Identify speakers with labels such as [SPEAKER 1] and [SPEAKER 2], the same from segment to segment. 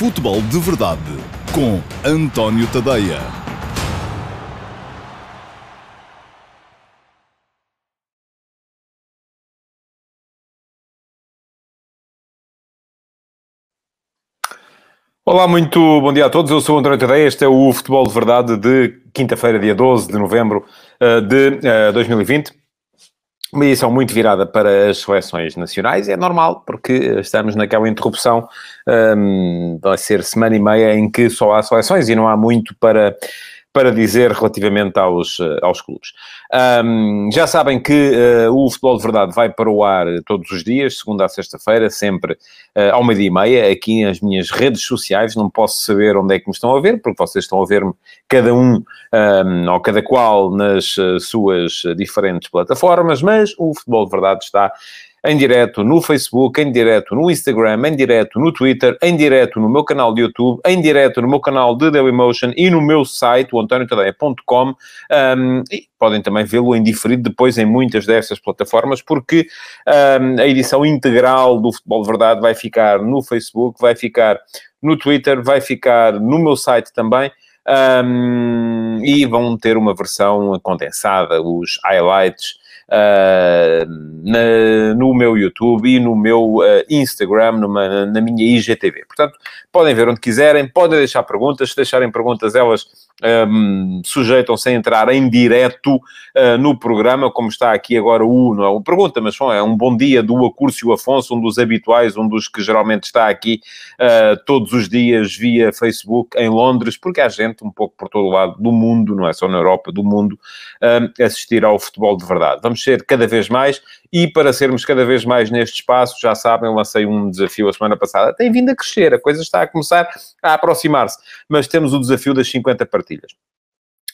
[SPEAKER 1] Futebol de Verdade com António Tadeia.
[SPEAKER 2] Olá, muito bom dia a todos. Eu sou António Tadeia. Este é o Futebol de Verdade de quinta-feira, dia 12 de novembro eh, de eh, 2020. Uma edição muito virada para as seleções nacionais. É normal, porque estamos naquela interrupção. ehm, vai ser semana e meia em que só há seleções e não há muito para, para dizer relativamente aos, eh, aos clubes. Ahm, já sabem que eh, o Futebol de Verdade vai para o ar todos os dias, segunda a sexta-feira, sempre eh, ao meio-dia e meia, aqui nas minhas redes sociais. Não posso saber onde é que me estão a ver, porque vocês estão a ver-me cada um ahm, ou cada qual nas suas diferentes plataformas, mas o Futebol de Verdade está em direto no Facebook, em direto no Instagram, em direto no Twitter, em direto no meu canal de YouTube, em direto no meu canal de Dailymotion e no meu site, o antoniotadeia.com. Um, e podem também vê-lo em diferido depois em muitas dessas plataformas, porque um, a edição integral do Futebol de Verdade vai ficar no Facebook, vai ficar no Twitter, vai ficar no meu site também. Um, e vão ter uma versão condensada, os highlights uh, na- no meu YouTube e no meu uh, Instagram, numa- na minha IGTV. Portanto, podem ver onde quiserem, podem deixar perguntas, se deixarem perguntas, elas um, sujeitam-se a entrar em direto uh, no programa, como está aqui agora o, não é uma pergunta, mas bom, é um bom dia do Acúrcio Afonso, um dos habituais, um dos que geralmente está aqui uh, todos os dias via Facebook em Londres, porque há gente um pouco por todo o lado do mundo, não é só na Europa, do mundo, um, assistir ao futebol de verdade. Vamos ser cada vez mais e para sermos cada vez mais neste espaço, já sabem, lancei um desafio a semana passada, tem vindo a crescer, a coisa está a começar a aproximar-se, mas temos o desafio das 50 partilhas.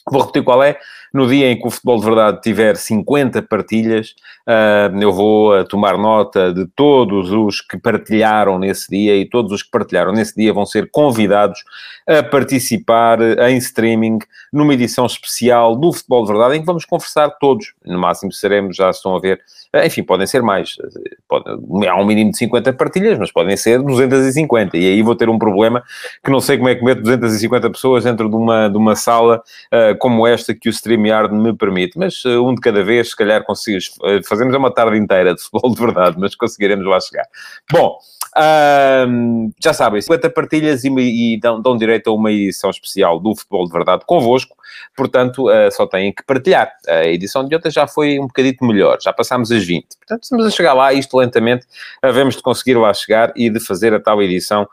[SPEAKER 2] Vou repetir qual é. No dia em que o Futebol de Verdade tiver 50 partilhas, ah, eu vou ah, tomar nota de todos os que partilharam nesse dia e todos os que partilharam nesse dia vão ser convidados a participar em streaming numa edição especial do Futebol de Verdade em que vamos conversar todos. No máximo seremos, já estão a ver, ah, enfim, podem ser mais. há um mínimo de 50 partilhas, mas podem ser 250. E aí vou ter um problema que não sei como é que meto 250 pessoas dentro de uma, de uma sala como esta que o StreamYard me permite. Mas ah, um de cada vez, se calhar conseguimos. ah, fazemos uma tarde inteira de futebol de verdade, mas conseguiremos lá chegar. Bom, já sabem, 50 partilhas e, e dão, dão direito a uma edição especial do Futebol de Verdade convosco, portanto, ah, só têm que partilhar. A edição de ontem já foi um bocadito melhor, já passámos as 20. Portanto, estamos a chegar lá, isto lentamente, havemos de conseguir lá chegar e de fazer a tal edição uh,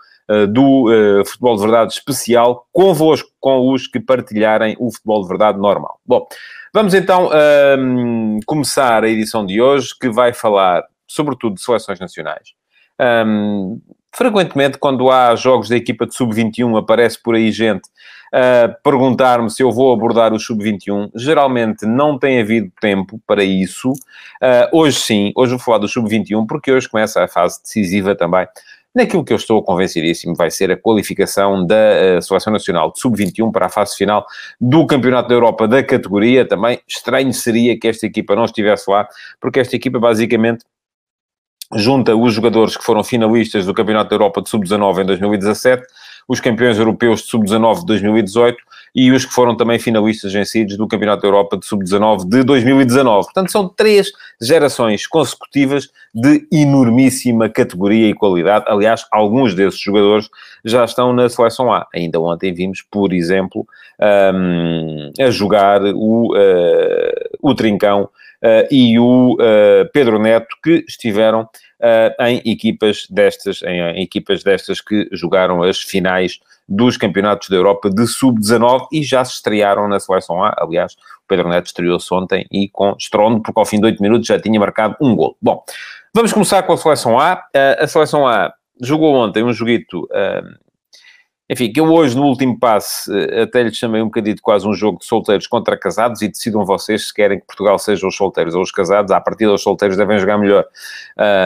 [SPEAKER 2] do uh, Futebol de Verdade especial convosco, com os que partilharem o Futebol de Verdade normal. Bom, vamos então ahm, começar a edição de hoje, que vai falar sobretudo de seleções nacionais. Ahm, frequentemente, quando há jogos da equipa de sub-21, aparece por aí gente a perguntar-me se eu vou abordar o sub-21. Geralmente não tem havido tempo para isso. Uh, hoje sim, hoje vou falar do sub-21, porque hoje começa a fase decisiva também. Naquilo que eu estou convencidíssimo vai ser a qualificação da uh, Seleção Nacional de Sub-21 para a fase final do Campeonato da Europa da categoria. Também estranho seria que esta equipa não estivesse lá, porque esta equipa basicamente junta os jogadores que foram finalistas do Campeonato da Europa de Sub-19 em 2017, os campeões europeus de Sub-19 de 2018 e os que foram também finalistas vencidos do Campeonato da Europa de Sub-19 de 2019. Portanto, são três gerações consecutivas de enormíssima categoria e qualidade. Aliás, alguns desses jogadores já estão na Seleção A. Ainda ontem vimos, por exemplo, um, a jogar o, uh, o Trincão e o uh, Pedro Neto, que estiveram uh, em equipas destas, em, em, equipas destas que jogaram as finais dos campeonatos da Europa de sub-19 e já se estrearam na seleção A. Aliás, o Pedro Neto estreou-se ontem e com estrondo, porque ao fim de 8 minutos já tinha marcado um gol. Bom, vamos começar com a seleção A. a seleção A jogou ontem um joguito enfim, que eu hoje, no último passe, até lhes chamei um bocadinho quase um jogo de solteiros contra casados e decidam vocês se querem que Portugal seja os solteiros ou os casados. À partida, os solteiros devem jogar melhor,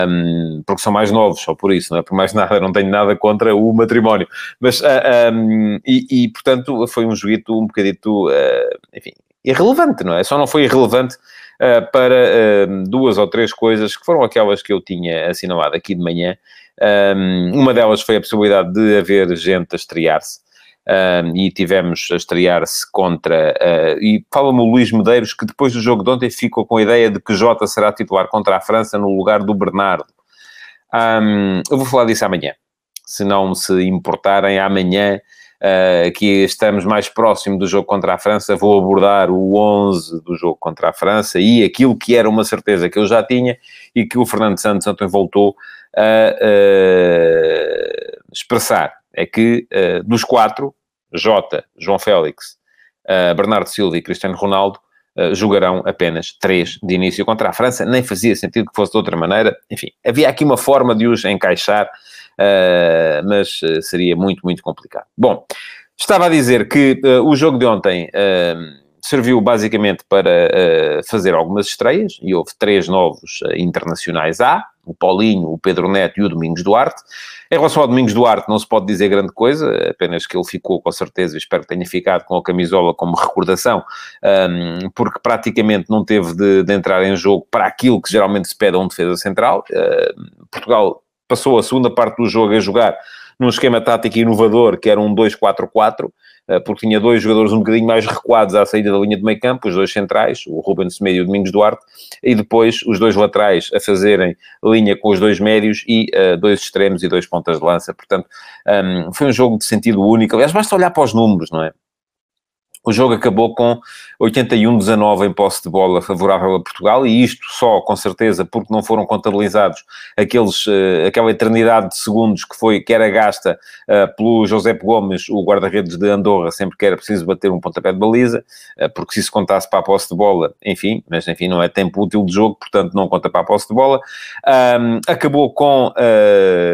[SPEAKER 2] um, porque são mais novos, só por isso, não é? Por mais nada, não tenho nada contra o matrimónio. Mas, um, e, e, portanto, foi um joguito um bocadito, uh, enfim, irrelevante, não é? Só não foi irrelevante uh, para duas ou três coisas que foram aquelas que eu tinha assinalado aqui de manhã, Um, uma delas foi a possibilidade de haver gente a estrear-se. Um, e tivemos a estrear-se contra. Uh, e fala-me o Luís Medeiros que depois do jogo de ontem ficou com a ideia de que Jota será titular contra a França no lugar do Bernardo. Um, eu vou falar disso amanhã. Se não se importarem, amanhã uh, que estamos mais próximo do jogo contra a França, vou abordar o 11 do jogo contra a França e aquilo que era uma certeza que eu já tinha e que o Fernando Santos ontem voltou a uh, expressar. É que uh, dos quatro, Jota, João Félix, Bernardo Silva e Cristiano Ronaldo, jogarão apenas três de início contra a França. Nem fazia sentido que fosse de outra maneira. Enfim, havia aqui uma forma de os encaixar mas uh, seria muito, muito complicado. Bom, estava a dizer que uh, o jogo de ontem serviu basicamente para fazer algumas estreias, e houve três novos internacionais A, o Paulinho, o Pedro Neto e o Domingos Duarte. Em relação ao Domingos Duarte, não se pode dizer grande coisa, apenas que ele ficou, com certeza, espero que tenha ficado com a camisola como recordação, um, porque praticamente não teve de, de, entrar em jogo para aquilo que geralmente se pede a um defesa central. Uh, Portugal passou a segunda parte do jogo a jogar num esquema tático inovador, que era um 2-4-4, eh, porque tinha dois jogadores um bocadinho mais recuados à saída da linha de meio campo, os dois centrais, o Ruben Semedo e o Domingos Duarte, e depois os dois laterais a fazerem linha com os dois médios e uh, dois extremos e dois pontas de lança. Portanto, um, ehm, foi um jogo de sentido único. Aliás, basta olhar para os números, não é? O jogo acabou com 81-19 em posse de bola favorável a Portugal, e isto só, com certeza, porque não foram contabilizados aqueles, uh, aquela eternidade de segundos que, foi, que era gasta uh, pelo José Gomes, o guarda-redes de Andorra, sempre que era preciso bater um pontapé de baliza, uh, porque se isso contasse para a posse de bola, enfim, mas enfim, não é tempo útil de jogo, portanto não conta para a posse de bola. Acabou com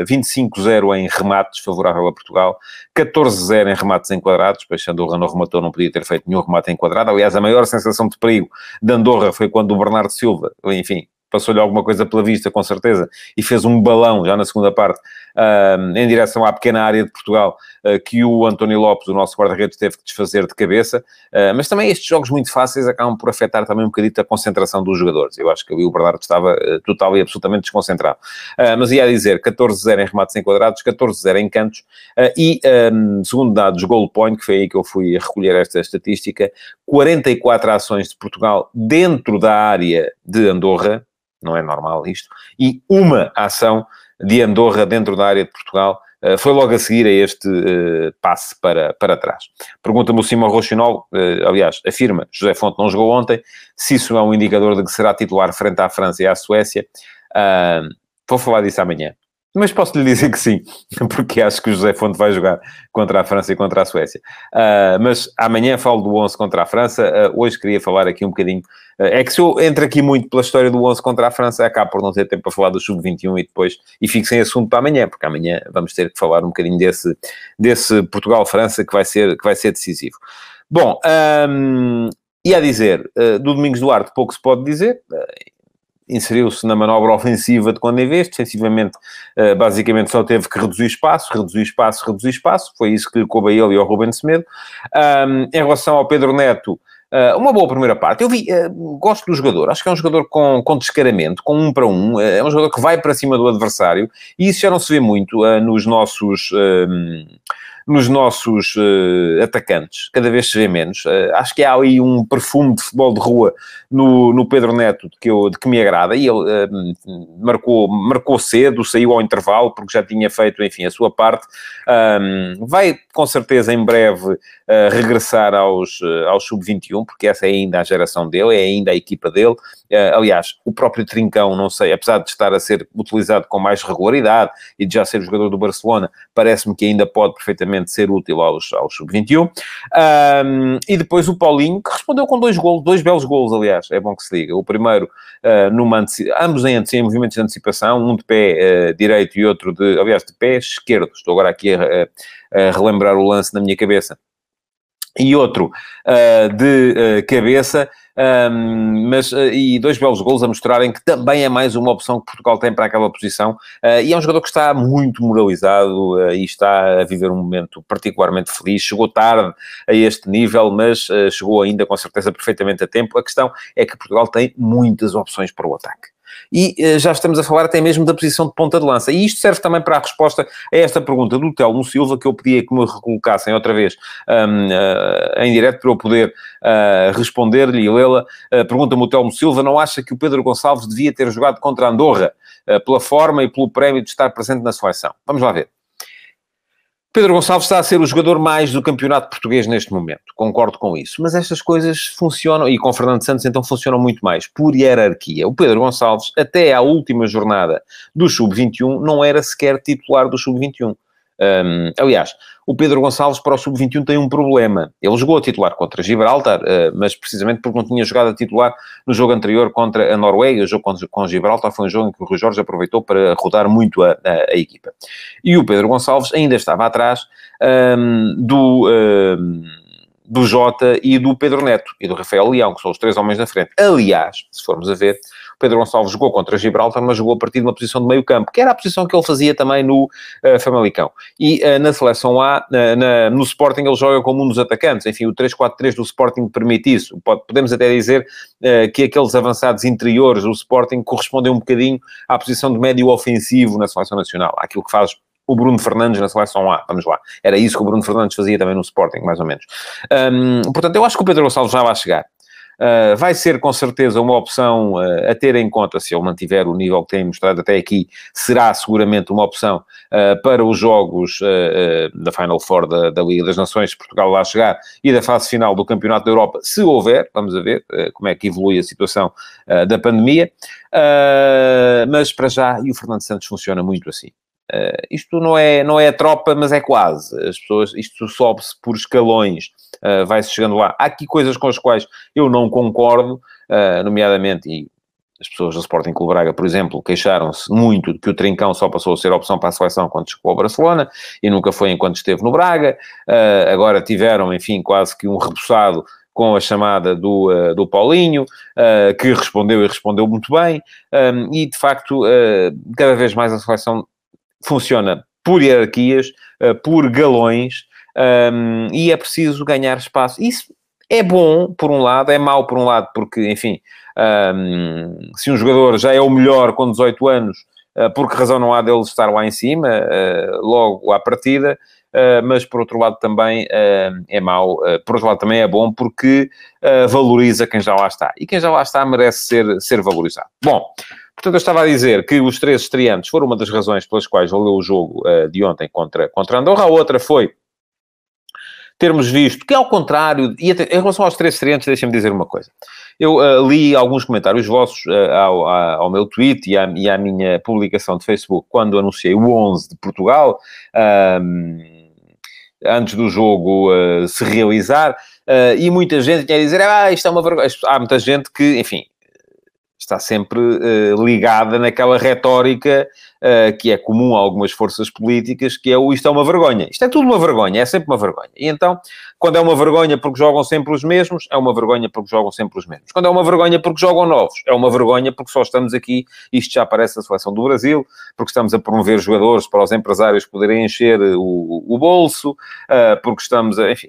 [SPEAKER 2] 25-0 em remates favorável a Portugal, 14-0 em remates enquadrados, pois Andorra não rematou, não podia ter feito nenhum remate enquadrado. Aliás, a maior sensação de perigo de Andorra foi quando o Bernardo Silva, enfim, passou-lhe alguma coisa pela vista, com certeza, e fez um balão, já na segunda parte, uh, em direção à pequena área de Portugal, uh, que o António Lopes, o nosso guarda-redes, teve que desfazer de cabeça. Uh, mas também estes jogos muito fáceis acabam por afetar também um bocadinho a concentração dos jogadores. Eu acho que ali o Bernardo estava total e absolutamente desconcentrado. mas ia dizer, 14-0 em remates enquadrados, 14-0 em cantos, e, um, segundo dados Goal Point, que foi aí que eu fui recolher esta estatística, 44 ações de Portugal dentro da área de Andorra, não é normal isto, e uma ação de Andorra dentro da área de Portugal uh, foi logo a seguir a este uh, passe para, para trás. Pergunta-me o Simão Rochinol, uh, aliás, afirma, José Fonte não jogou ontem, se isso é um indicador de que será titular frente à França e à Suécia, vou falar disso amanhã. Mas posso lhe dizer que sim, porque acho que o José Fonte vai jogar contra a França e contra a Suécia. Uh, mas amanhã falo do 11 contra a França. Uh, hoje queria falar aqui um bocadinho. É que se eu entro aqui muito pela história do 11 contra a França, acabo por não ter tempo para falar do Sub-21 e depois. E fico sem assunto para amanhã, porque amanhã vamos ter que falar um bocadinho desse, desse Portugal-França que, vai ser, que vai ser decisivo. Bom, um, e a dizer, do Domingos Duarte pouco se pode dizer inseriu-se na manobra ofensiva de quando em vez, defensivamente, uh, basicamente só teve que reduzir espaço, reduzir espaço, reduzir espaço, foi isso que lhe coube a ele e ao Ruben Semedo. Um, em relação ao Pedro Neto, uh, uma boa primeira parte. Eu vi, uh, gosto do jogador, acho que é um jogador com, com descaramento, com um para um, é um jogador que vai para cima do adversário, e isso já não se vê muito nos nossos nos nossos uh, atacantes, cada vez se vê menos. Uh, acho que há aí um perfume de futebol de rua no, no Pedro Neto de que, eu, de que me agrada, e ele uh, marcou, marcou cedo, saiu ao intervalo, porque já tinha feito, enfim, a sua parte. Um, vai, com certeza, em breve regressar aos, aos sub-21, porque essa é ainda a geração dele, é ainda a equipa dele. aliás, o próprio Trincão, não sei, apesar de estar a ser utilizado com mais regularidade e de já ser jogador do Barcelona, parece-me que ainda pode perfeitamente ser útil aos, aos sub-21. Um, e depois o Paulinho, que respondeu com dois golos, dois belos golos, aliás, é bom que se diga. O primeiro, uh, numa, ambos em, em movimentos de antecipação, um de pé uh, direito e outro de, aliás, de pé esquerdo. Estou agora aqui a, a, a relembrar o lance na minha cabeça. E outro uh, de cabeça, um, mas, uh, e dois belos gols a mostrarem que também é mais uma opção que Portugal tem para aquela posição. Uh, e é um jogador que está muito moralizado uh, e está a viver um momento particularmente feliz. Chegou tarde a este nível, mas chegou ainda com certeza perfeitamente a tempo. A questão é que Portugal tem muitas opções para o ataque. E uh, já estamos a falar até mesmo da posição de ponta de lança. E isto serve também para a resposta a esta pergunta do Telmo Silva, que eu pedia que me recolocassem outra vez um, uh, em direto para eu poder uh, responder-lhe e lê-la. Pergunta-me o Telmo Silva, não acha que o Pedro Gonçalves devia ter jogado contra Andorra pela forma e pelo prémio de estar presente na seleção? Vamos lá ver. Pedro Gonçalves está a ser o jogador mais do campeonato português neste momento, concordo com isso. Mas estas coisas funcionam, e com Fernando Santos então funcionam muito mais, por hierarquia. O Pedro Gonçalves, até à última jornada do Sub-21, não era sequer titular do Sub-21. Um, aliás, o Pedro Gonçalves para o Sub-21 tem um problema. Ele jogou a titular contra Gibraltar, uh, mas precisamente porque não tinha jogado a titular no jogo anterior contra a Noruega. O jogo com Gibraltar foi um jogo em que o Rui Jorge aproveitou para rodar muito a, a, a equipa. E o Pedro Gonçalves ainda estava atrás um, do... Um, do Jota e do Pedro Neto e do Rafael Leão, que são os três homens da frente. Aliás, se formos a ver, Pedro Gonçalves jogou contra Gibraltar, mas jogou a partir de uma posição de meio campo, que era a posição que ele fazia também no uh, Famalicão. E uh, na seleção A, na, no Sporting, ele joga como um dos atacantes. Enfim, o 3-4-3 do Sporting permite isso. Pode, podemos até dizer uh, que aqueles avançados interiores do Sporting correspondem um bocadinho à posição de médio ofensivo na seleção nacional, àquilo que faz o Bruno Fernandes na seleção A, vamos lá. Era isso que o Bruno Fernandes fazia também no Sporting, mais ou menos. Um, portanto, eu acho que o Pedro Gonçalves já vai chegar. Uh, vai ser com certeza uma opção uh, a ter em conta se ele mantiver o nível que tem mostrado até aqui, será seguramente uma opção uh, para os jogos da Final Four da, da, Liga das Nações, se Portugal lá chegar, e da fase final do Campeonato da Europa, se houver, vamos a ver como é que evolui a situação da pandemia, mas para já, e o Fernando Santos funciona muito assim. Uh, isto não é, não é a tropa, mas é quase. As pessoas, isto sobe-se por escalões, uh, vai-se chegando lá. Há aqui coisas com as quais eu não concordo, uh, nomeadamente, e as pessoas do Sporting Clube Braga, por exemplo, queixaram-se muito de que o Trincão só passou a ser opção para a seleção quando chegou ao Barcelona e nunca foi enquanto esteve no Braga. agora tiveram, enfim, quase que um rebuçado com a chamada do, uh, do Paulinho, uh, que respondeu e respondeu muito bem, um, e de facto, uh, cada vez mais a seleção funciona por hierarquias, uh, por galões, um, e é preciso ganhar espaço. Isso é bom, por um lado, é mau, por um lado, porque, enfim, um, se um jogador já é o melhor com 18 anos, uh, por que razão não há dele estar lá em cima, uh, logo à partida, Uh, mas por outro lado também é mau, por outro lado também é bom porque valoriza quem já lá está. E quem já lá está merece ser, ser valorizado. Bom, Portanto, eu estava a dizer que os três estreantes foram uma das razões pelas quais valeu o jogo uh, de ontem contra, contra Andorra. A outra foi termos visto que, ao contrário, e até, em relação aos três estreantes, deixem-me dizer uma coisa. Eu uh, li alguns comentários vossos uh, ao, ao, meu tweet e à, e à, minha publicação de Facebook quando anunciei o 11 de Portugal, antes do jogo uh, se realizar, e muita gente tinha a dizer, ah, isto é uma vergonha. Há muita gente que, enfim, está sempre uh, ligada naquela retórica uh, que é comum a algumas forças políticas, que é o isto é uma vergonha. Isto é tudo uma vergonha, é sempre uma vergonha. E então, quando é uma vergonha porque jogam sempre os mesmos, é uma vergonha porque jogam sempre os mesmos. Quando é uma vergonha porque jogam novos, é uma vergonha porque só estamos aqui, isto já aparece na seleção do Brasil, porque estamos a promover jogadores para os empresários poderem encher o, o bolso, uh, porque estamos a, enfim,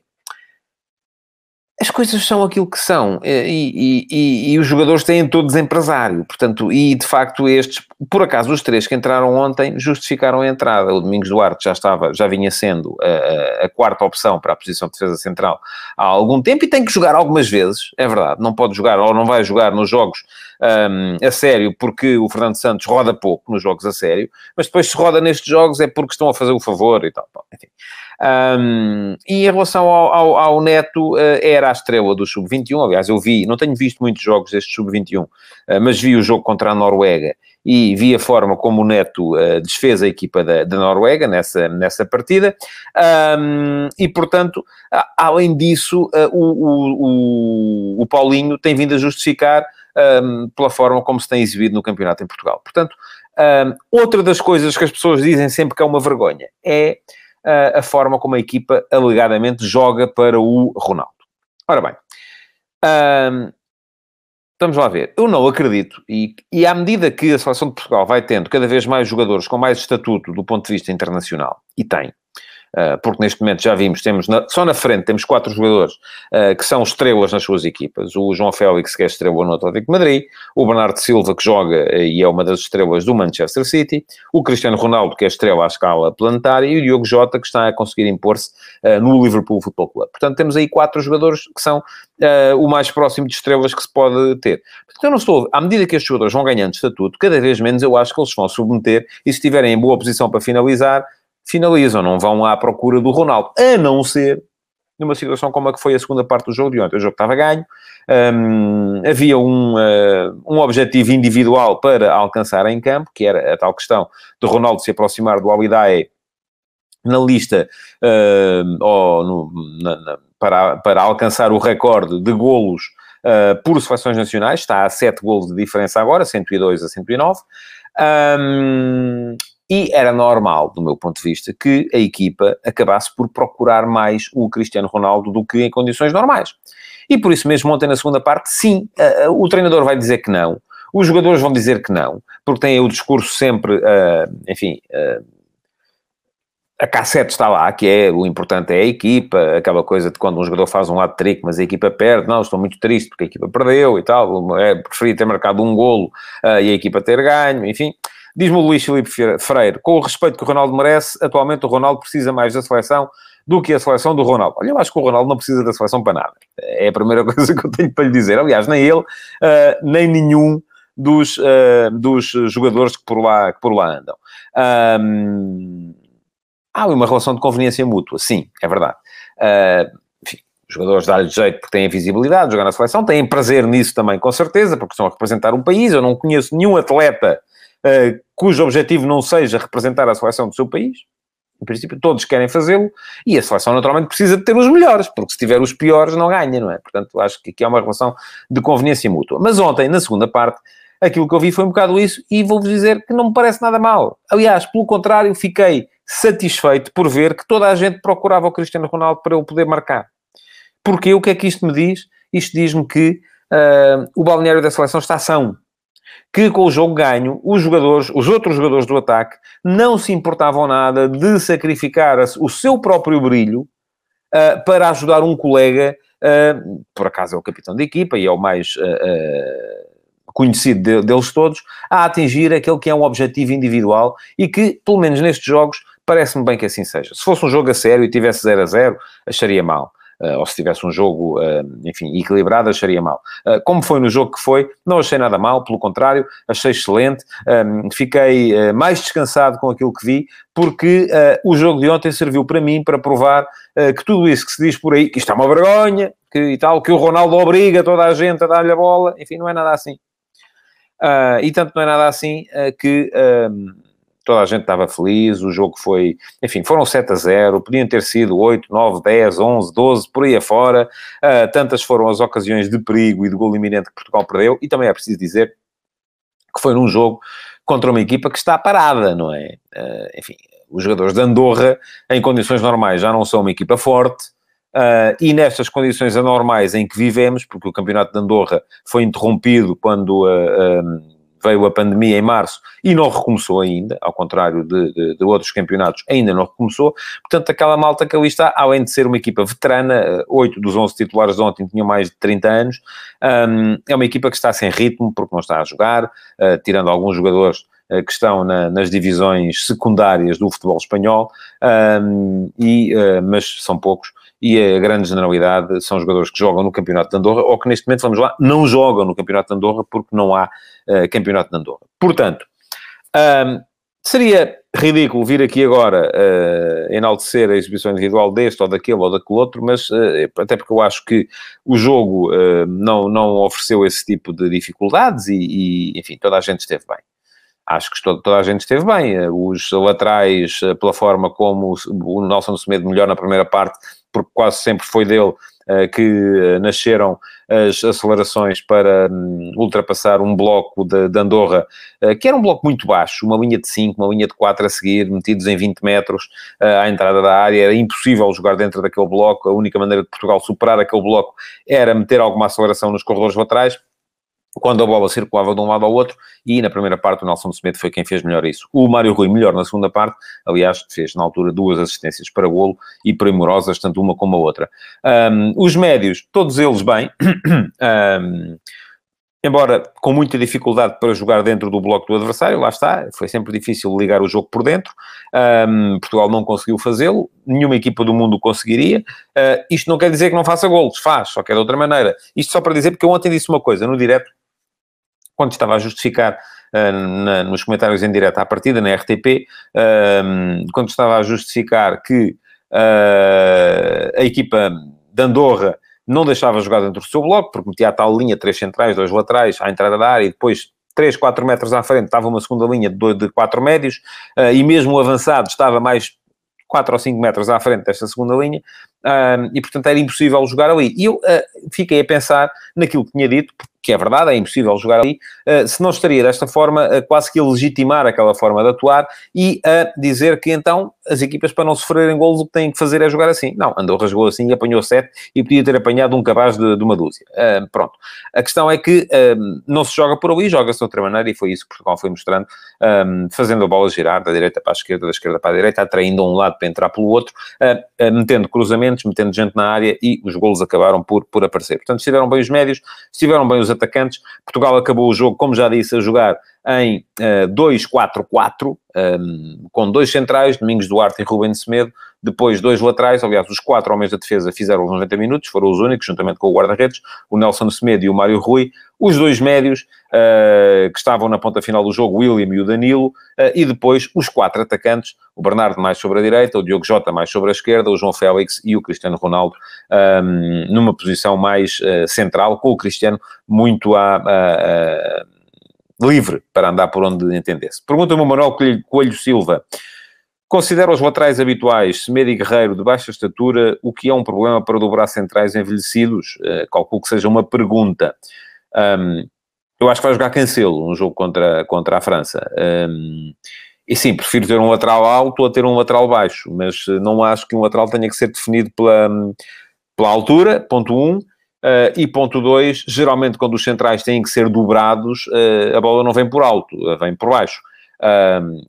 [SPEAKER 2] as coisas são aquilo que são e, e, e, e, os jogadores têm todos empresário, portanto, e de facto estes, por acaso os três que entraram ontem justificaram a entrada. O Domingos Duarte já estava, já vinha sendo a, a, quarta opção para a posição de defesa central há algum tempo e tem que jogar algumas vezes, é verdade, não pode jogar ou não vai jogar nos jogos um, a sério porque o Fernando Santos roda pouco nos jogos a sério, mas depois se roda nestes jogos é porque estão a fazer o favor e tal, enfim. Um, e em relação ao, ao, ao Neto, uh, era a estrela do Sub-21. Aliás, eu vi, não tenho visto muitos jogos deste Sub-21, uh, mas vi o jogo contra a Noruega e vi a forma como o Neto uh, desfez a equipa da, da Noruega nessa, nessa partida. Um, e, portanto, a, além disso, o, o, o, o, Paulinho tem vindo a justificar um, pela forma como se tem exibido no campeonato em Portugal. Portanto, outra das coisas que as pessoas dizem sempre que é uma vergonha é a forma como a equipa alegadamente joga para o Ronaldo. Ora bem, um, vamos lá ver. Eu não acredito, e, e à medida que a seleção de Portugal vai tendo cada vez mais jogadores com mais estatuto do ponto de vista internacional, e tem, Uh, porque neste momento já vimos, temos na, só na frente temos quatro jogadores uh, que são estrelas nas suas equipas. O João Félix, que é estrela no Atlético de Madrid, o Bernardo Silva, que joga e é uma das estrelas do Manchester City, o Cristiano Ronaldo, que é estrela à escala planetária, e o Diogo Jota, que está a conseguir impor-se uh, no Liverpool Football Club. Portanto, temos aí quatro jogadores que são o mais próximo de estrelas que se pode ter. Portanto, eu não estou, à medida que estes jogadores vão ganhando estatuto, cada vez menos eu acho que eles vão submeter, e se estiverem em boa posição para finalizar, finalizam, não vão à procura do Ronaldo, a não ser numa situação como a que foi a segunda parte do jogo de ontem. O jogo estava ganho, um, havia um, uh, um objetivo individual para alcançar em campo, que era a tal questão de Ronaldo se aproximar do Alidae na lista uh, ou no, na, na, para, para alcançar o recorde de golos uh, por seleções nacionais, está a 7 golos de diferença agora, 102 a 109. Um, e era normal, do meu ponto de vista, que a equipa acabasse por procurar mais o Cristiano Ronaldo do que em condições normais. E por isso mesmo, ontem na segunda parte, sim, uh, uh, o treinador vai dizer que não, os jogadores vão dizer que não, porque têm o discurso sempre, uh, enfim, a cassete está lá, que é o importante é a equipa, aquela coisa de quando um jogador faz um lado trick, mas a equipa perde, não, estou muito triste porque a equipa perdeu e tal, é, preferi ter marcado um golo uh, e a equipa ter ganho, enfim. Diz-me o Luís Filipe Freire, com o respeito que o Ronaldo merece, atualmente o Ronaldo precisa mais da seleção do que a seleção do Ronaldo. Olha, eu acho que o Ronaldo não precisa da seleção para nada. É a primeira coisa que eu tenho para lhe dizer. Aliás, nem ele, uh, nem nenhum dos, uh, dos jogadores que por lá, que por lá andam. Um, há uma relação de conveniência mútua, sim, é verdade. Uh, enfim, os jogadores dão-lhe jeito porque têm visibilidade, jogar na seleção, têm prazer nisso também, com certeza, porque estão a representar um país. Eu não conheço nenhum atleta cujo objetivo não seja representar a seleção do seu país. Em princípio, todos querem fazê-lo e a seleção naturalmente precisa de ter os melhores, porque se tiver os piores, não ganha, não é? Portanto, acho que aqui há uma relação de conveniência mútua. Mas ontem, na segunda parte, aquilo que eu vi foi um bocado isso e vou-vos dizer que não me parece nada mal. Aliás, pelo contrário, fiquei satisfeito por ver que toda a gente procurava o Cristiano Ronaldo para ele poder marcar. Porque o que é que isto me diz? Isto diz-me que uh, o balneário da seleção está são. Que com o jogo ganho, os jogadores, os outros jogadores do ataque, não se importavam nada de sacrificar o seu próprio brilho uh, para ajudar um colega, uh, por acaso é o capitão da equipa e é o mais conhecido deles todos, a atingir aquele que é um objetivo individual e que, pelo menos nestes jogos, Parece-me bem que assim seja. Se fosse um jogo a sério e tivesse 0 a 0, acharia mal. Uh, ou se tivesse um jogo, uh, enfim, equilibrado, acharia mal. Uh, como foi no jogo que foi, não achei nada mal, pelo contrário, achei excelente. Um, fiquei mais descansado com aquilo que vi, porque o jogo de ontem serviu para mim para provar que tudo isso que se diz por aí, que isto é uma vergonha, que e tal, que o Ronaldo obriga toda a gente a dar-lhe a bola, enfim, não é nada assim. e tanto não é nada assim que toda a gente estava feliz, o jogo foi, enfim, foram 7 a 0, podiam ter sido 8, 9, 10, 11, 12, por aí afora, uh, tantas foram as ocasiões de perigo e de gol iminente que Portugal perdeu, e também é preciso dizer que foi num jogo contra uma equipa que está parada, não é? Uh, enfim, os jogadores de Andorra, em condições normais, já não são uma equipa forte, Uh, e nestas condições anormais em que vivemos, porque o campeonato de Andorra foi interrompido quando uh, veio a pandemia em março e não recomeçou ainda, ao contrário de, de, de, outros campeonatos, ainda não recomeçou. Portanto, aquela malta que ali está, além de ser uma equipa veterana, oito dos onze titulares de ontem tinham mais de 30 anos, um, é uma equipa que está sem ritmo, porque não está a jogar, uh, tirando alguns jogadores uh, que estão na, nas divisões secundárias do futebol espanhol, um, e, uh, mas são poucos e a grande generalidade são jogadores que jogam no Campeonato de Andorra ou que neste momento, vamos lá, não jogam no Campeonato de Andorra porque não há uh, Campeonato de Andorra. Portanto, um, seria ridículo vir aqui agora uh, enaltecer a exibição individual deste ou daquele ou daquele outro, mas uh, até porque eu acho que o jogo uh, não, não ofereceu esse tipo de dificuldades e, e, enfim, toda a gente esteve bem. Acho que toda, toda a gente esteve bem. Os laterais, pela forma como o Nelson Semedo melhor na primeira parte, porque quase sempre foi dele uh, que uh, nasceram as acelerações para um, ultrapassar um bloco de, de Andorra, uh, que era um bloco muito baixo, uma linha de 5, uma linha de 4 a seguir, metidos em 20 metros à entrada da área, era impossível jogar dentro daquele bloco, a única maneira de Portugal superar aquele bloco era meter alguma aceleração nos corredores laterais, quando a bola circulava de um lado ao outro, e na primeira parte o Nelson Semedo foi quem fez melhor isso. O Mário Rui melhor na segunda parte, aliás, fez na altura duas assistências para golo e primorosas, tanto uma como a outra. Um, os médios, todos eles bem, um, embora com muita dificuldade para jogar dentro do bloco do adversário, lá está, foi sempre difícil ligar o jogo por dentro, um, Portugal não conseguiu fazê-lo, nenhuma equipa do mundo conseguiria, uh, isto não quer dizer que não faça golos, faz, só que é de outra maneira. Isto só para dizer, porque eu ontem disse uma coisa no direto, quando estava a justificar uh, na, nos comentários em direto à partida, na RTP, uh, quando estava a justificar que uh, a equipa de Andorra não deixava jogar dentro do seu bloco, porque metia a tal linha, três centrais, dois laterais, à entrada da área, e depois 3, 4 metros à frente estava uma segunda linha de, dois, de 4 médios, e mesmo o avançado estava mais 4 ou 5 metros à frente desta segunda linha, e portanto era impossível jogar ali. E eu fiquei a pensar naquilo que tinha dito, que é verdade, é impossível jogar ali, uh, se não estaria desta forma uh, quase que a legitimar aquela forma de atuar e a dizer que então as equipas para não sofrerem golos o que têm que fazer é jogar assim. Não, Andorra jogou assim, apanhou sete e podia ter apanhado um cabaz de, de uma dúzia. Uh, pronto. A questão é que não se joga por ali, joga-se de outra maneira e foi isso que Portugal foi mostrando, um, fazendo a bola girar da direita para a esquerda, da esquerda para a direita, atraindo um lado para entrar pelo outro, metendo cruzamentos, metendo gente na área e os golos acabaram por, por aparecer. Portanto, estiveram bem os médios, estiveram bem os atacantes. Portugal acabou o jogo, como já disse, a jogar em uh, 2-4-4, um, com dois centrais, Domingos Duarte e Rubens Semedo, depois dois laterais, aliás, os quatro homens da defesa fizeram os 90 minutos, foram os únicos, juntamente com o guarda-redes, o Nelson Semedo e o Mário Rui, os dois médios uh, que estavam na ponta final do jogo, o William e o Danilo, uh, e depois os quatro atacantes, o Bernardo mais sobre a direita, o Diogo Jota mais sobre a esquerda, o João Félix e o Cristiano Ronaldo um, numa posição mais uh, central, com o Cristiano muito à, livre para andar por onde entendesse. Pergunta-me o Manuel Coelho Silva. Considera os laterais habituais, Semedo e Guerreiro, de baixa estatura, o que é um problema para dobrar centrais envelhecidos? Uh, calculo que seja uma pergunta. Um, eu acho que vai jogar Cancelo, um jogo contra, contra a França. Um, e sim, prefiro ter um lateral alto a ter um lateral baixo, mas eh, não acho que um lateral tenha que ser definido pela, pela altura, ponto 1. Um, Uh, e ponto 2, geralmente quando os centrais têm que ser dobrados, uh, a bola não vem por alto, uh, vem por baixo.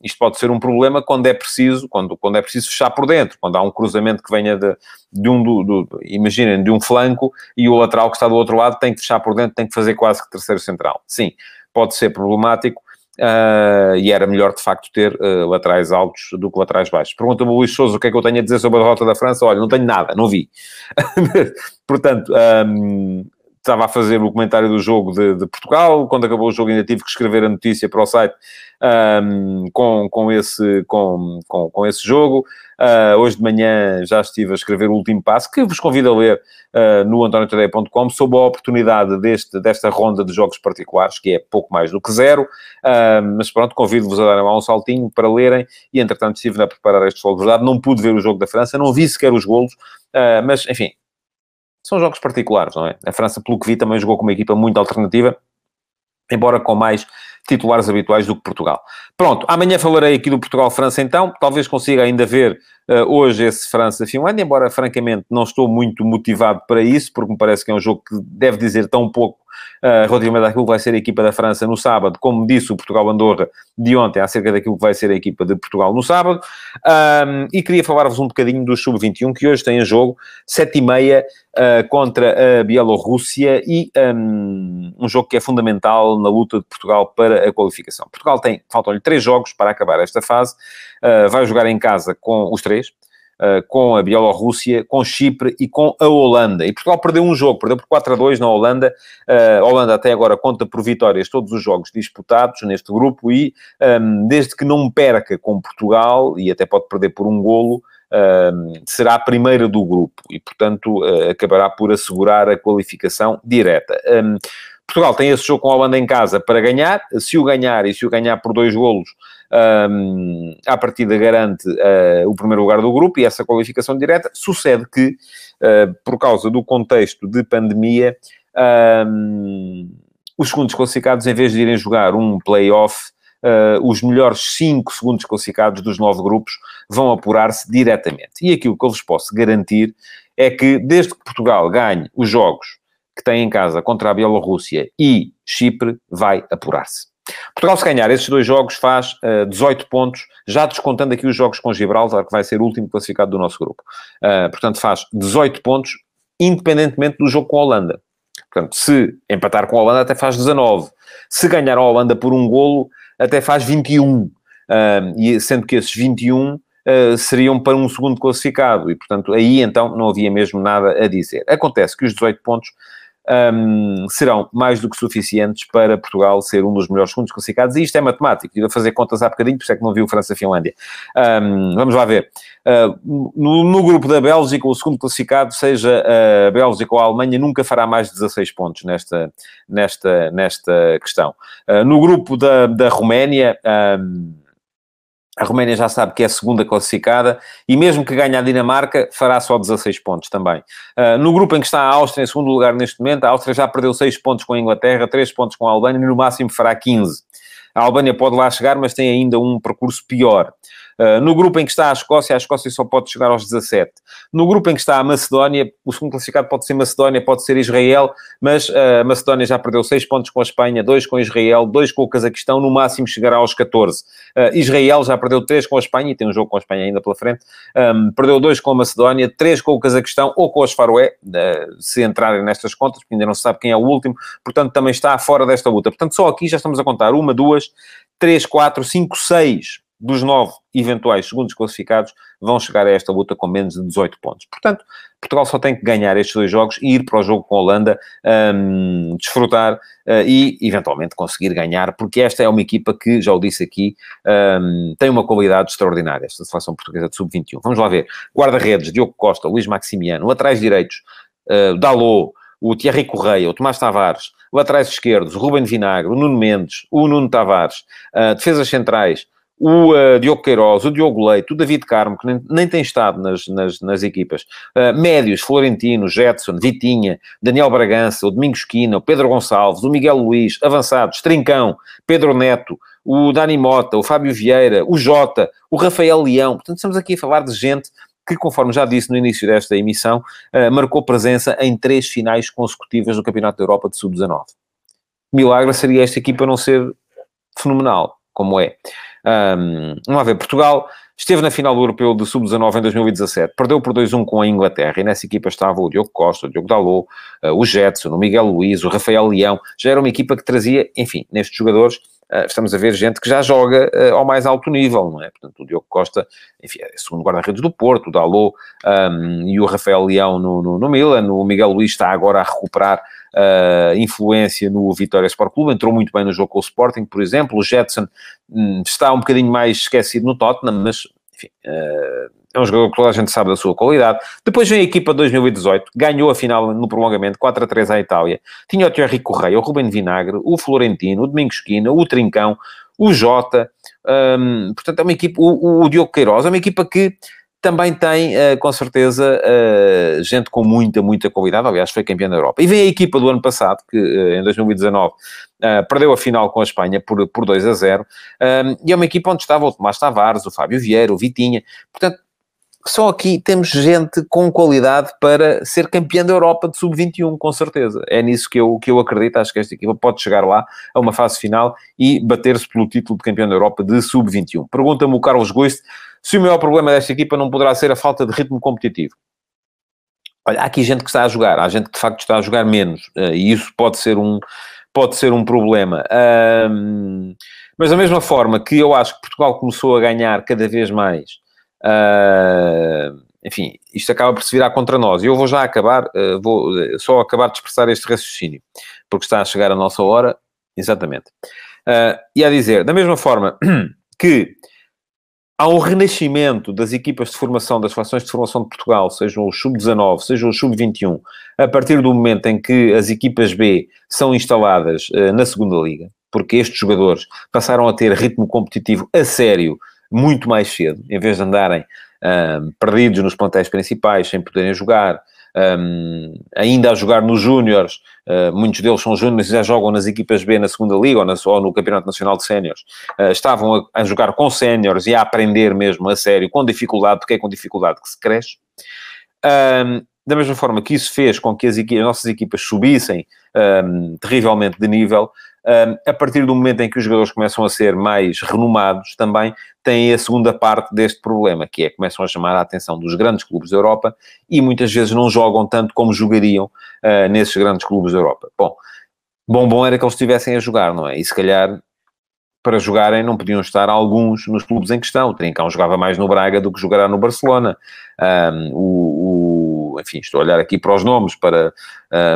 [SPEAKER 2] isto pode ser um problema quando é preciso, quando, quando é preciso fechar por dentro, quando há um cruzamento que venha de, de um, do, do, imaginem, de um flanco e o lateral que está do outro lado tem que fechar por dentro, tem que fazer quase que terceiro central. Sim, pode ser problemático, Uh, e era melhor de facto ter uh, laterais altos do que laterais baixos. Pergunta-me o Luís Souza o que é que eu tenho a dizer sobre a derrota da França. Olha, não tenho nada, não vi. Portanto, um, estava a fazer o comentário do jogo de, de, Portugal. Quando acabou o jogo, ainda tive que escrever a notícia para o site um, com, com, esse, com, com, com esse jogo. Uh, hoje de manhã já estive a escrever o último passo, que vos convido a ler uh, no antoniotadeia.com, sob a oportunidade deste, desta ronda de jogos particulares, que é pouco mais do que zero. Uh, mas pronto, convido-vos a darem lá um saltinho para lerem. E entretanto, estive a preparar este jogo de verdade. Não pude ver o jogo da França, não vi sequer os golos, mas enfim, são jogos particulares, não é? A França, pelo que vi, também jogou com uma equipa muito alternativa, embora com mais titulares habituais do que Portugal. Pronto, amanhã falarei aqui do Portugal-França então, talvez consiga ainda ver uh, hoje esse França-Finlândia, embora francamente não estou muito motivado para isso, porque me parece que é um jogo que deve dizer tão pouco uh, relativamente àquilo que vai ser a equipa da França no sábado, como disse o Portugal-Andorra de ontem, acerca daquilo que vai ser a equipa de Portugal no sábado. Um, e queria falar-vos um bocadinho do Sub-21, que hoje tem em jogo, 7h30, uh, contra a Bielorrússia, e um, um jogo que é fundamental na luta de Portugal para a qualificação. Portugal tem, faltam-lhe três jogos para acabar esta fase, uh, vai jogar em casa com os três, com a Bielorrússia, com Chipre e com a Holanda. E Portugal perdeu um jogo, perdeu por 4 a 2 na Holanda. Uh, a Holanda até agora conta por vitórias todos os jogos disputados neste grupo e um, desde que não perca com Portugal, e até pode perder por um golo, um, será a primeira do grupo e, portanto, uh, acabará por assegurar a qualificação direta. Um, Portugal tem esse jogo com a Holanda em casa para ganhar. Se o ganhar e se o ganhar por dois golos, um, à partida garante uh, o primeiro lugar do grupo e essa qualificação direta. Sucede que, uh, por causa do contexto de pandemia, um, os segundos classificados, em vez de irem jogar um play-off, uh, os melhores cinco segundos classificados dos nove grupos vão apurar-se diretamente. E aquilo que eu vos posso garantir é que, desde que Portugal ganhe os jogos que tem em casa contra a Bielorrússia e Chipre, vai apurar-se. Portugal, se ganhar esses dois jogos, faz uh, eh, 18 pontos, já descontando aqui os jogos com Gibraltar, que vai ser o último classificado do nosso grupo. Uh, portanto, faz 18 pontos, independentemente do jogo com a Holanda. Portanto, se empatar com a Holanda, até faz 19. Se ganhar a Holanda por um golo, até faz 21. Uh, e sendo que esses 21 uh, seriam para um segundo classificado. E, portanto, aí então não havia mesmo nada a dizer. Acontece que os 18 pontos um, serão mais do que suficientes para Portugal ser um dos melhores segundos classificados, e isto é matemático, estive a fazer contas há bocadinho, por isso é que não viu França-Finlândia. Um, vamos lá ver. Uh, no, no, grupo da Bélgica, o segundo classificado, seja a Bélgica ou a Alemanha, nunca fará mais de 16 pontos nesta, nesta, nesta questão. Uh, no grupo da, da Roménia... Um, a Roménia já sabe que é a segunda classificada e mesmo que ganhe a Dinamarca, fará só 16 pontos também. Uh, no grupo em que está a Áustria em segundo lugar neste momento, a Áustria já perdeu 6 pontos com a Inglaterra, 3 pontos com a Albânia e no máximo fará 15. A Albânia pode lá chegar, mas tem ainda um percurso pior. Uh, no grupo em que está a Escócia, a Escócia só pode chegar aos 17. No grupo em que está a Macedónia, o segundo classificado pode ser Macedónia, pode ser Israel, mas uh, a Macedónia já perdeu 6 pontos com a Espanha, 2 com Israel, 2 com o Cazaquistão, no máximo chegará aos 14. Uh, Israel já perdeu 3 com a Espanha, e tem um jogo com a Espanha ainda pela frente, um, perdeu 2 com a Macedónia, 3 com o Cazaquistão ou com os Faroé, se entrarem nestas contas, porque ainda não se sabe quem é o último, portanto também está fora desta luta. Portanto, só aqui já estamos a contar uma, duas, três, quatro, cinco, seis dos nove eventuais segundos classificados vão chegar a esta luta com menos de 18 pontos. Portanto, Portugal só tem que ganhar estes dois jogos e ir para o jogo com a Holanda, um, desfrutar uh, e, eventualmente, conseguir ganhar, porque esta é uma equipa que, já o disse aqui, um, tem uma qualidade extraordinária, esta seleção portuguesa de sub-21. Vamos lá ver. Guarda-redes, Diogo Costa, Luís Maximiano, laterais direitos, uh, o Thierry Correia, o Tomás Tavares, laterais esquerdos, Ruben Vinagre, o Nuno Mendes, o Nuno Tavares, uh, defesas centrais, o uh, Diogo Queiroz, o Diogo Leite, o David Carmo, que nem, nem tem estado nas, nas, nas equipas, uh, médios, Florentino, Jetson, Vitinha, Daniel Bragança, o Domingos Quina, o Pedro Gonçalves, o Miguel Luís, avançados, Trincão, Pedro Neto, o Dani Mota, o Fábio Vieira, o Jota, o Rafael Leão. Portanto, estamos aqui a falar de gente que, conforme já disse no início desta emissão, uh, marcou presença em três finais consecutivas do Campeonato da Europa de Sub-19. Milagre seria esta equipa não ser fenomenal, como é. Um, vamos lá ver, Portugal esteve na final do Europeu de Sub-19 em 2017, perdeu por 2-1 com a Inglaterra, e nessa equipa estava o Diogo Costa, o Diogo Dalot, uh, o Jetson, o Miguel Luiz, o Rafael Leão, já era uma equipa que trazia, enfim, nestes jogadores, estamos a ver gente que já joga uh, ao mais alto nível, não é? Portanto, o Diogo Costa, enfim, é segundo guarda-redes do Porto, o Dalot um, e o Rafael Leão no, no, no Milan, o Miguel Luiz está agora a recuperar uh, influência no Vitória Sport Clube, entrou muito bem no jogo com o Sporting, por exemplo, o Jetson um, está um bocadinho mais esquecido no Tottenham, mas, enfim, uh, é um jogador que toda a gente sabe da sua qualidade. Depois vem a equipa de 2018, ganhou a final no prolongamento, 4 a 3 à Itália. Tinha o Thierry Correia, o Ruben Vinagre, o Florentino, o Domingos Esquina, o Trincão, o Jota. Um, portanto, é uma equipa, o, o Diogo Queiroz, é uma equipa que também tem, uh, com certeza, uh, gente com muita, muita qualidade. Aliás, foi campeão da Europa. E vem a equipa do ano passado, que uh, em 2019 perdeu a final com a Espanha por, por 2 a 0. e é uma equipa onde estava o Tomás Tavares, o Fábio Vieira, o Vitinha. Portanto, só aqui temos gente com qualidade para ser campeã da Europa de sub-21, com certeza. É nisso que eu, que eu acredito. Acho que esta equipa pode chegar lá a uma fase final e bater-se pelo título de campeão da Europa de sub-21. Pergunta-me o Carlos Goist se o maior problema desta equipa não poderá ser a falta de ritmo competitivo. Olha, há aqui gente que está a jogar, há gente que de facto está a jogar menos, eh, e isso pode ser um, pode ser um problema. Um, mas da mesma forma que eu acho que Portugal começou a ganhar cada vez mais, uh, enfim, isto acaba por se virar contra nós. E eu vou já acabar, uh, vou só acabar de expressar este raciocínio, porque está a chegar a nossa hora, exatamente. Uh, e a dizer, da mesma forma que há um renascimento das equipas de formação, das seleções de formação de Portugal, sejam os sub-19, sejam os sub-21, a partir do momento em que as equipas B são instaladas uh, na segunda liga, porque estes jogadores passaram a ter ritmo competitivo a sério muito mais cedo, em vez de andarem uh, perdidos nos plantéis principais, sem poderem jogar, um, ainda a jogar nos Júniores, uh, muitos deles são Júniores e já jogam nas equipas B na segunda Liga ou, na, ou no Campeonato Nacional de Séniores, uh, estavam a, a, jogar com Séniores e a aprender mesmo a sério, com dificuldade, porque é com dificuldade que se cresce. Um, da mesma forma que isso fez com que as, equipas, as nossas equipas subissem um, terrivelmente de nível, um, a partir do momento em que os jogadores começam a ser mais renomados, também têm a segunda parte deste problema, que é começam a chamar a atenção dos grandes clubes da Europa e muitas vezes não jogam tanto como jogariam uh, nesses grandes clubes da Europa. Bom, bom bom era que eles estivessem a jogar, não é? E se calhar para jogarem não podiam estar alguns nos clubes em questão. O Trincão jogava mais no Braga do que jogará no Barcelona. Um, o, enfim, estou a olhar aqui para os nomes para,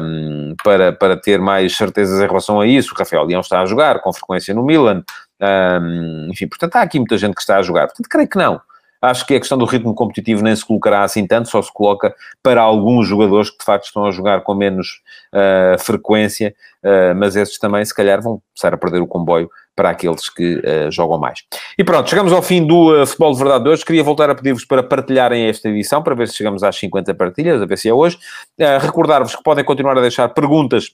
[SPEAKER 2] um, para, para ter mais certezas em relação a isso. O Rafael Leão está a jogar com frequência no Milan. Um, enfim, portanto, há aqui muita gente que está a jogar. Portanto, creio que não. Acho que a questão do ritmo competitivo nem se colocará assim tanto, só se coloca para alguns jogadores que de facto estão a jogar com menos uh, frequência, uh, mas esses também se calhar vão começar a perder o comboio para aqueles que uh, jogam mais. E pronto, chegamos ao fim do Futebol de Verdade de hoje. Queria voltar a pedir-vos para partilharem esta edição, para ver se chegamos às 50 partilhas, a ver se é hoje. Recordar-vos que podem continuar a deixar perguntas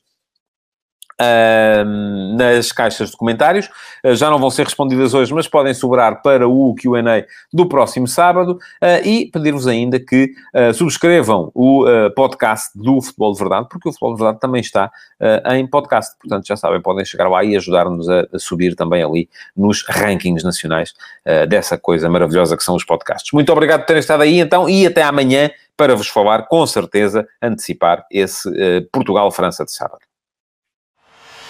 [SPEAKER 2] Uh, nas caixas de comentários. Uh, já não vão ser respondidas hoje, mas podem sobrar para o QA do próximo sábado. Uh, e pedir-vos ainda que ah, subscrevam o podcast do Futebol de Verdade, porque o Futebol de Verdade também está em podcast. Portanto, já sabem, podem chegar lá e ajudar-nos a, a, subir também ali nos rankings nacionais dessa coisa maravilhosa que são os podcasts. Muito obrigado por terem estado aí então e até amanhã para vos falar, com certeza, antecipar esse Portugal-França de sábado.